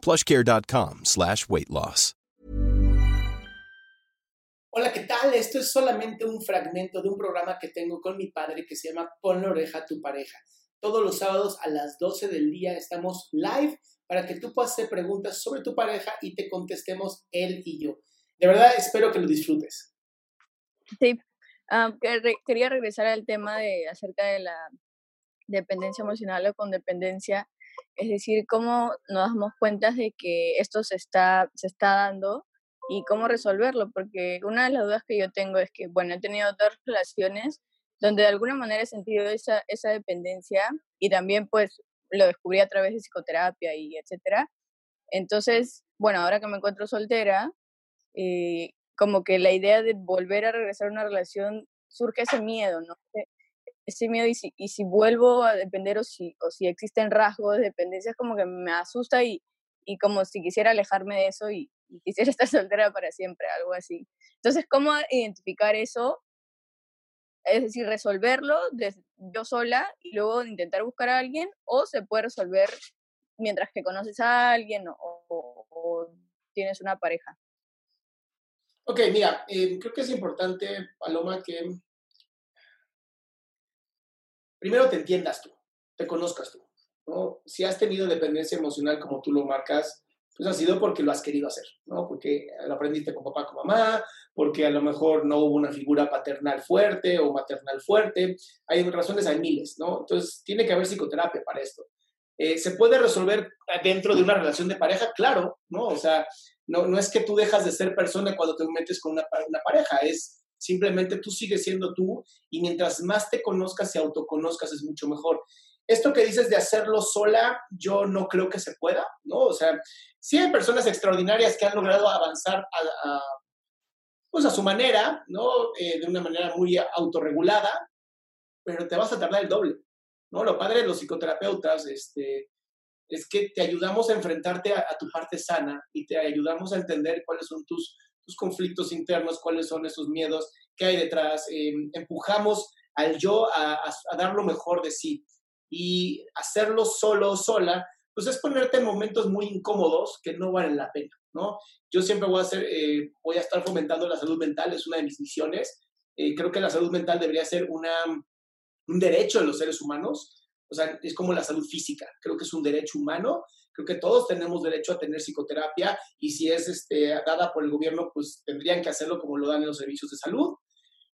plushcare.com slash weight loss. Hola, ¿qué tal? Esto es solamente un fragmento de un programa que tengo con mi padre que se llama Pon la oreja a tu pareja. Todos los sábados a las 12 del día estamos live para que tú puedas hacer preguntas sobre tu pareja y te contestemos él y yo. De verdad, espero que lo disfrutes. Sí, re- quería regresar al tema de acerca de la dependencia emocional o con dependencia, es decir, cómo nos damos cuenta de que esto se está, se está dando y cómo resolverlo, porque una de las dudas que yo tengo es que, bueno, he tenido dos relaciones donde de alguna manera he sentido esa, esa dependencia y también pues lo descubrí a través de psicoterapia y etcétera. Entonces, bueno, ahora que me encuentro soltera, eh, como que la idea de volver a regresar a una relación surge ese miedo, ¿no? Ese miedo y si, y si vuelvo a depender o si, o si existen rasgos de dependencia, es como que me asusta y, y como si quisiera alejarme de eso y, y quisiera estar soltera para siempre, algo así. Entonces, ¿cómo identificar eso? Es decir, resolverlo des- yo sola y luego intentar buscar a alguien o se puede resolver mientras que conoces a alguien o, o- o tienes una pareja. Ok, mira, eh, creo que es importante, Paloma, que primero te entiendas tú, te conozcas tú. ¿no? Si has tenido dependencia emocional como tú lo marcas, pues ha sido porque lo has querido hacer, ¿no? Porque lo aprendiste con papá, con mamá, porque a lo mejor no hubo una figura paternal fuerte o maternal fuerte. Hay razones, hay miles, ¿no? Entonces, tiene que haber psicoterapia para esto. Eh, ¿Se puede resolver dentro de una relación de pareja? Claro, ¿no? O sea, no, no es que tú dejas de ser persona cuando te metes con una, pa- una pareja, es simplemente tú sigues siendo tú y mientras más te conozcas y autoconozcas es mucho mejor. Esto que dices de hacerlo sola, yo no creo que se pueda, ¿no? O sea, sí hay personas extraordinarias que han logrado avanzar a, pues a su manera, ¿no? Eh, de una manera muy autorregulada, pero te vas a tardar el doble, ¿no? Lo padre de los psicoterapeutas, este, es que te ayudamos a enfrentarte a, a tu parte sana y te ayudamos a entender cuáles son tus, tus conflictos internos, cuáles son esos miedos, qué hay detrás. eh, empujamos al yo a, dar lo mejor de sí y hacerlo solo sola, pues es ponerte en momentos muy incómodos que no valen la pena, ¿no? Yo siempre voy a, hacer, eh, voy a estar fomentando la salud mental, es una de mis misiones. Eh, creo que la salud mental debería ser una, un derecho de los seres humanos, o sea, es como la salud física, creo que es un derecho humano, creo que todos tenemos derecho a tener psicoterapia y si es este, dada por el gobierno, pues tendrían que hacerlo como lo dan en los servicios de salud.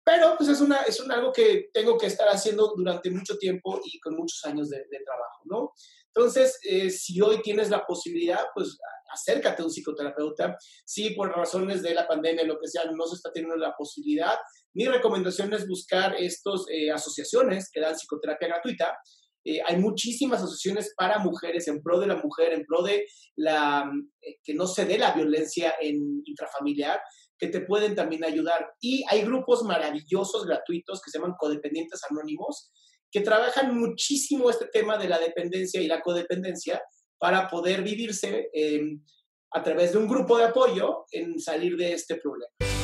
Pero pues es, una, es un, algo que tengo que estar haciendo durante mucho tiempo y con muchos años de, de trabajo, ¿no? Entonces, eh, si hoy tienes la posibilidad, pues acércate a un psicoterapeuta. Si por razones de la pandemia, lo que sea, no se está teniendo la posibilidad, mi recomendación es buscar estas eh, asociaciones que dan psicoterapia gratuita. Eh, hay muchísimas asociaciones para mujeres, en pro de la mujer, en pro de la, eh, que no se dé la violencia en, intrafamiliar, que te pueden también ayudar. Y hay grupos maravillosos, gratuitos, que se llaman codependientes anónimos, que trabajan muchísimo este tema de la dependencia y la codependencia para poder vivirse eh, a través de un grupo de apoyo en salir de este problema.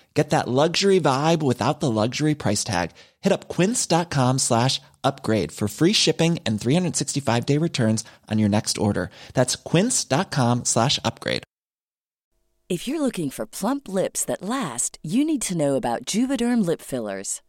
Get that luxury vibe without the luxury price tag. Hit up quince.com slash upgrade for free shipping and 365 day returns on your next order. That's quince.com slash upgrade. If you're looking for plump lips that last, you need to know about Juvederm lip fillers.